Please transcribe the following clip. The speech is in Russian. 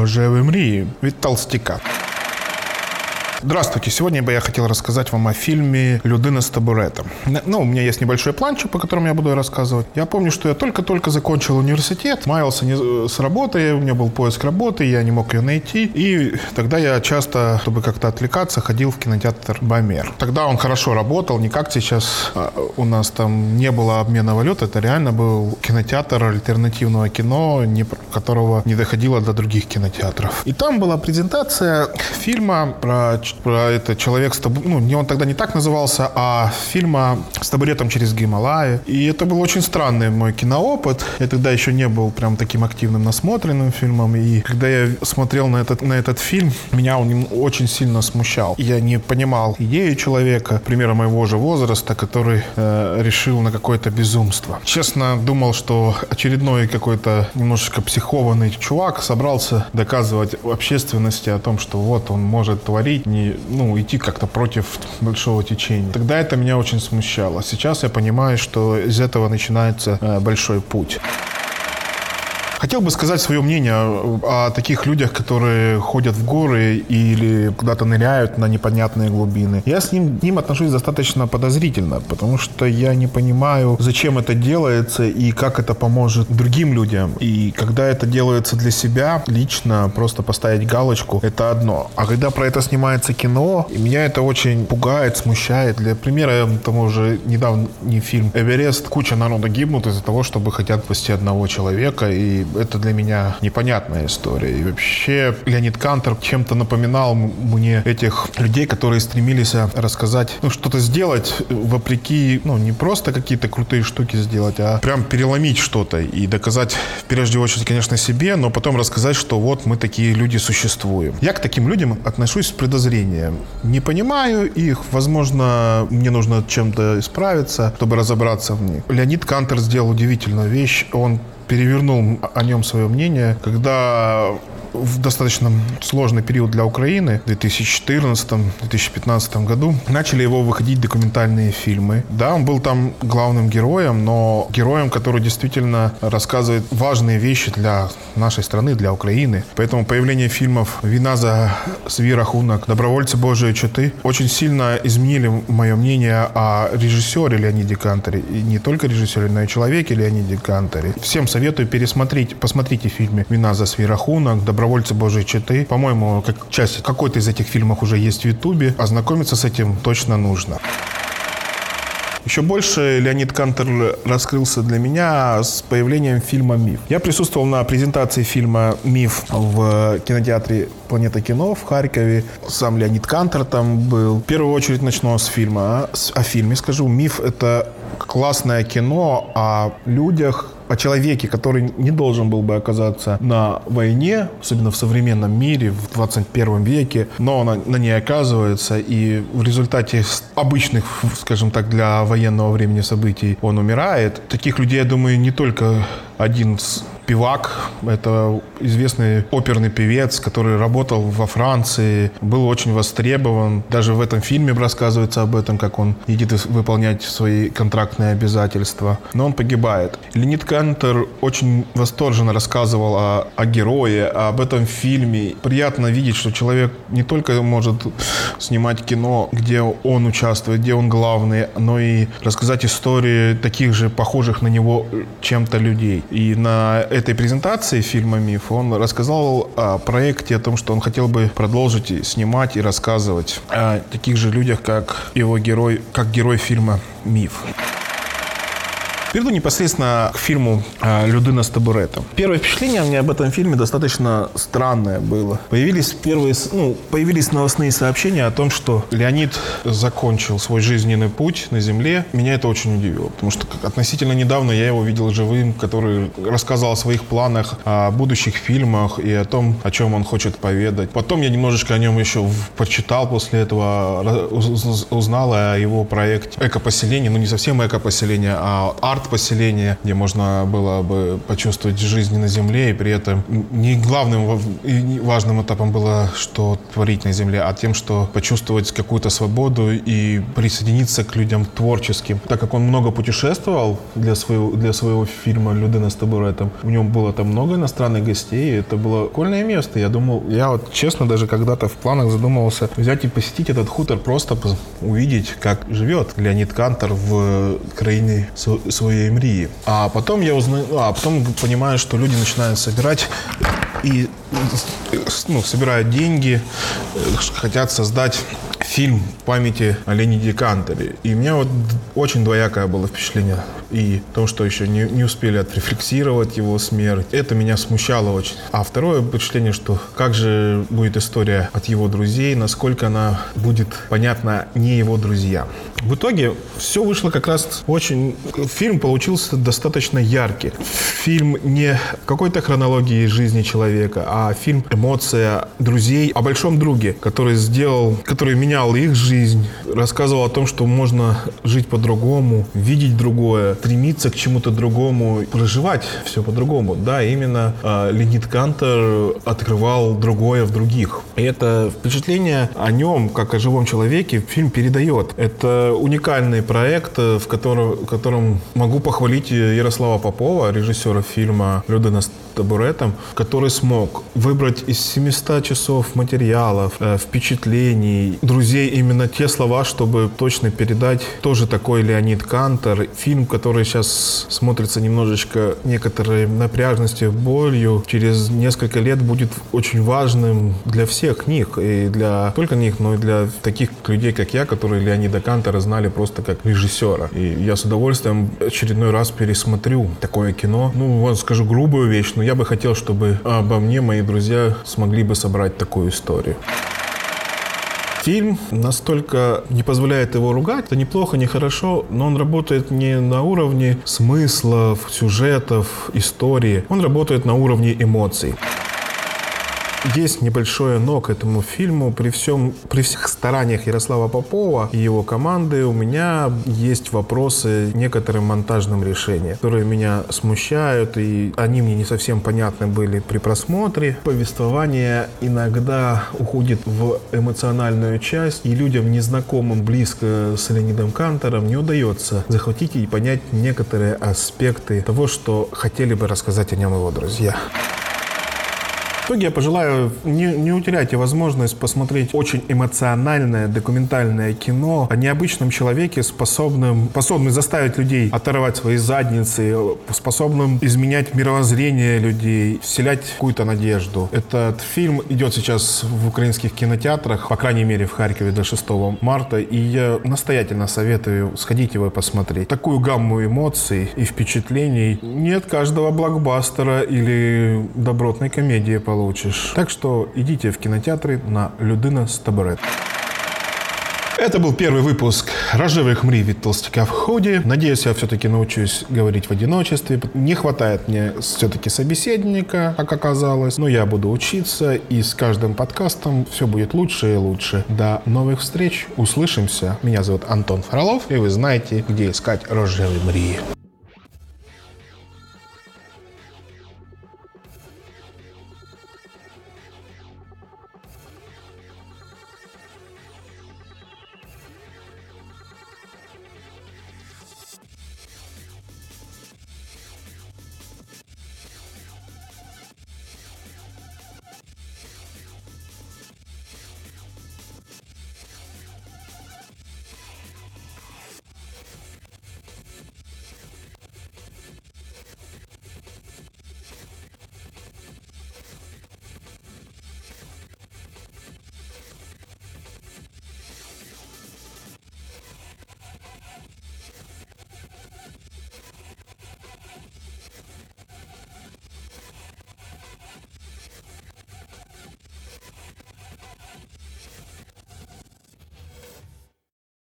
рожеві мрії від толстяка. Здравствуйте. Сегодня бы я хотел рассказать вам о фильме «Людина с табуретом». Ну, у меня есть небольшой планчик, по которому я буду рассказывать. Я помню, что я только-только закончил университет, маялся не с работы, у меня был поиск работы, я не мог ее найти. И тогда я часто, чтобы как-то отвлекаться, ходил в кинотеатр «Бомер». Тогда он хорошо работал, не как сейчас а, у нас там не было обмена валют. Это реально был кинотеатр альтернативного кино, не, которого не доходило до других кинотеатров. И там была презентация фильма про это человек с табу... ну, не он тогда не так назывался, а фильма с табуретом через Гималаи. И это был очень странный мой киноопыт. Я тогда еще не был прям таким активным насмотренным фильмом. И когда я смотрел на этот, на этот фильм, меня он очень сильно смущал. Я не понимал идею человека, примера моего же возраста, который э, решил на какое-то безумство. Честно, думал, что очередной какой-то немножечко психованный чувак собрался доказывать общественности о том, что вот он может творить, не ну, идти как-то против большого течения. Тогда это меня очень смущало. Сейчас я понимаю, что из этого начинается э, большой путь. Хотел бы сказать свое мнение о таких людях, которые ходят в горы или куда-то ныряют на непонятные глубины. Я с ним, ним отношусь достаточно подозрительно, потому что я не понимаю, зачем это делается и как это поможет другим людям. И когда это делается для себя, лично просто поставить галочку, это одно. А когда про это снимается кино, меня это очень пугает, смущает. Для примера, тому же недавно не фильм «Эверест», куча народа гибнут из-за того, чтобы хотят спасти одного человека, и это для меня непонятная история. И вообще Леонид Кантер чем-то напоминал мне этих людей, которые стремились э, рассказать, ну, что-то сделать вопреки, ну, не просто какие-то крутые штуки сделать, а прям переломить что-то и доказать, в первую очередь, конечно, себе, но потом рассказать, что вот мы такие люди существуем. Я к таким людям отношусь с подозрением. Не понимаю их, возможно, мне нужно чем-то исправиться, чтобы разобраться в них. Леонид Кантер сделал удивительную вещь. Он перевернул о нем свое мнение, когда в достаточно сложный период для Украины, в 2014-2015 году, начали его выходить документальные фильмы. Да, он был там главным героем, но героем, который действительно рассказывает важные вещи для нашей страны, для Украины. Поэтому появление фильмов «Вина за Свира Хунак», «Добровольцы Божьей Читы» очень сильно изменили мое мнение о режиссере Леониде Канторе. И не только режиссере, но и человеке Леониде Канторе. Всем советую пересмотреть, посмотрите фильмы «Вина за Свира Хунак», «Добровольцы «Добровольцы Божьей Читы». По-моему, как часть какой-то из этих фильмов уже есть в Ютубе. Ознакомиться с этим точно нужно. Еще больше Леонид Кантер раскрылся для меня с появлением фильма «Миф». Я присутствовал на презентации фильма «Миф» в кинотеатре «Планета кино» в Харькове. Сам Леонид Кантер там был. В первую очередь начну с фильма. О фильме скажу. «Миф» — это классное кино о людях, о человеке, который не должен был бы оказаться на войне, особенно в современном мире, в 21 веке, но на, на ней оказывается, и в результате обычных, скажем так, для военного времени событий он умирает. Таких людей, я думаю, не только один Пивак — это известный оперный певец, который работал во Франции, был очень востребован. Даже в этом фильме рассказывается об этом, как он едет выполнять свои контрактные обязательства. Но он погибает. Леонид Кантер очень восторженно рассказывал о, о герое, об этом фильме. Приятно видеть, что человек не только может снимать кино, где он участвует, где он главный, но и рассказать истории таких же похожих на него чем-то людей. И на этой презентации фильма «Миф» он рассказал о проекте, о том, что он хотел бы продолжить снимать и рассказывать о таких же людях, как его герой, как герой фильма «Миф». Перейду непосредственно к фильму а, «Людина с табуретом». Первое впечатление меня об этом фильме достаточно странное было. Появились первые, ну, появились новостные сообщения о том, что Леонид закончил свой жизненный путь на Земле. Меня это очень удивило, потому что относительно недавно я его видел живым, который рассказал о своих планах, о будущих фильмах и о том, о чем он хочет поведать. Потом я немножечко о нем еще почитал после этого, узнал о его проекте «Экопоселение», ну не совсем «Экопоселение», а арт арт-поселение, где можно было бы почувствовать жизнь на земле, и при этом не главным и важным этапом было, что творить на земле, а тем, что почувствовать какую-то свободу и присоединиться к людям творческим. Так как он много путешествовал для своего, для своего фильма «Людина с табуретом», в нем было там много иностранных гостей, и это было прикольное место. Я думал, я вот честно даже когда-то в планах задумывался взять и посетить этот хутор, просто увидеть, как живет Леонид Кантор в краине своей Мрии. А потом я узнаю, а потом понимаю, что люди начинают собирать и ну, собирают деньги, хотят создать фильм памяти о Леониде Канторе. И у меня вот очень двоякое было впечатление. И то, что еще не, не успели отрефлексировать его смерть, это меня смущало очень. А второе впечатление, что как же будет история от его друзей, насколько она будет понятна не его друзьям. В итоге все вышло как раз очень... Фильм получился достаточно яркий. Фильм не какой-то хронологии жизни человека, а фильм эмоция друзей о большом друге, который сделал, который менял их жизнь, рассказывал о том, что можно жить по-другому, видеть другое, стремиться к чему-то другому, проживать все по-другому. Да, именно э, Леонид Кантер открывал другое в других. И это впечатление о нем, как о живом человеке, фильм передает. Это уникальный проект, э, в котором, в котором могу похвалить Ярослава Попова, режиссера фильма «Людина с табуретом», который смог выбрать из 700 часов материалов, э, впечатлений, друзей именно те слова, чтобы точно передать тоже такой Леонид Кантер. Фильм, который сейчас смотрится немножечко некоторой напряжностью, болью, через несколько лет будет очень важным для всех них, и для только них, но и для таких людей, как я, которые Леонида Кантера знали просто как режиссера. И я с удовольствием очередной раз пересмотрю такое кино. Ну, вот скажу грубую вещь, но я бы хотел, чтобы обо мне мои друзья смогли бы собрать такую историю. Фильм настолько не позволяет его ругать. Это неплохо, не хорошо, но он работает не на уровне смыслов, сюжетов, истории. Он работает на уровне эмоций. Есть небольшое но к этому фильму. При, всем, при всех стараниях Ярослава Попова и его команды у меня есть вопросы некоторым монтажным решениям, которые меня смущают, и они мне не совсем понятны были при просмотре. Повествование иногда уходит в эмоциональную часть, и людям, незнакомым близко с Леонидом Кантором, не удается захватить и понять некоторые аспекты того, что хотели бы рассказать о нем его друзья итоге я пожелаю, не, не утеряйте возможность посмотреть очень эмоциональное документальное кино о необычном человеке, способным, способным заставить людей оторвать свои задницы, способным изменять мировоззрение людей, вселять какую-то надежду. Этот фильм идет сейчас в украинских кинотеатрах, по крайней мере в Харькове до 6 марта, и я настоятельно советую сходить его и посмотреть. Такую гамму эмоций и впечатлений нет каждого блокбастера или добротной комедии получится получишь. Так что идите в кинотеатры на «Людина с табурет». Это был первый выпуск «Рожевых мри від толстяка в ходе». Надеюсь, я все-таки научусь говорить в одиночестве. Не хватает мне все-таки собеседника, как оказалось. Но я буду учиться, и с каждым подкастом все будет лучше и лучше. До новых встреч. Услышимся. Меня зовут Антон Фролов, и вы знаете, где искать «Рожевые мри».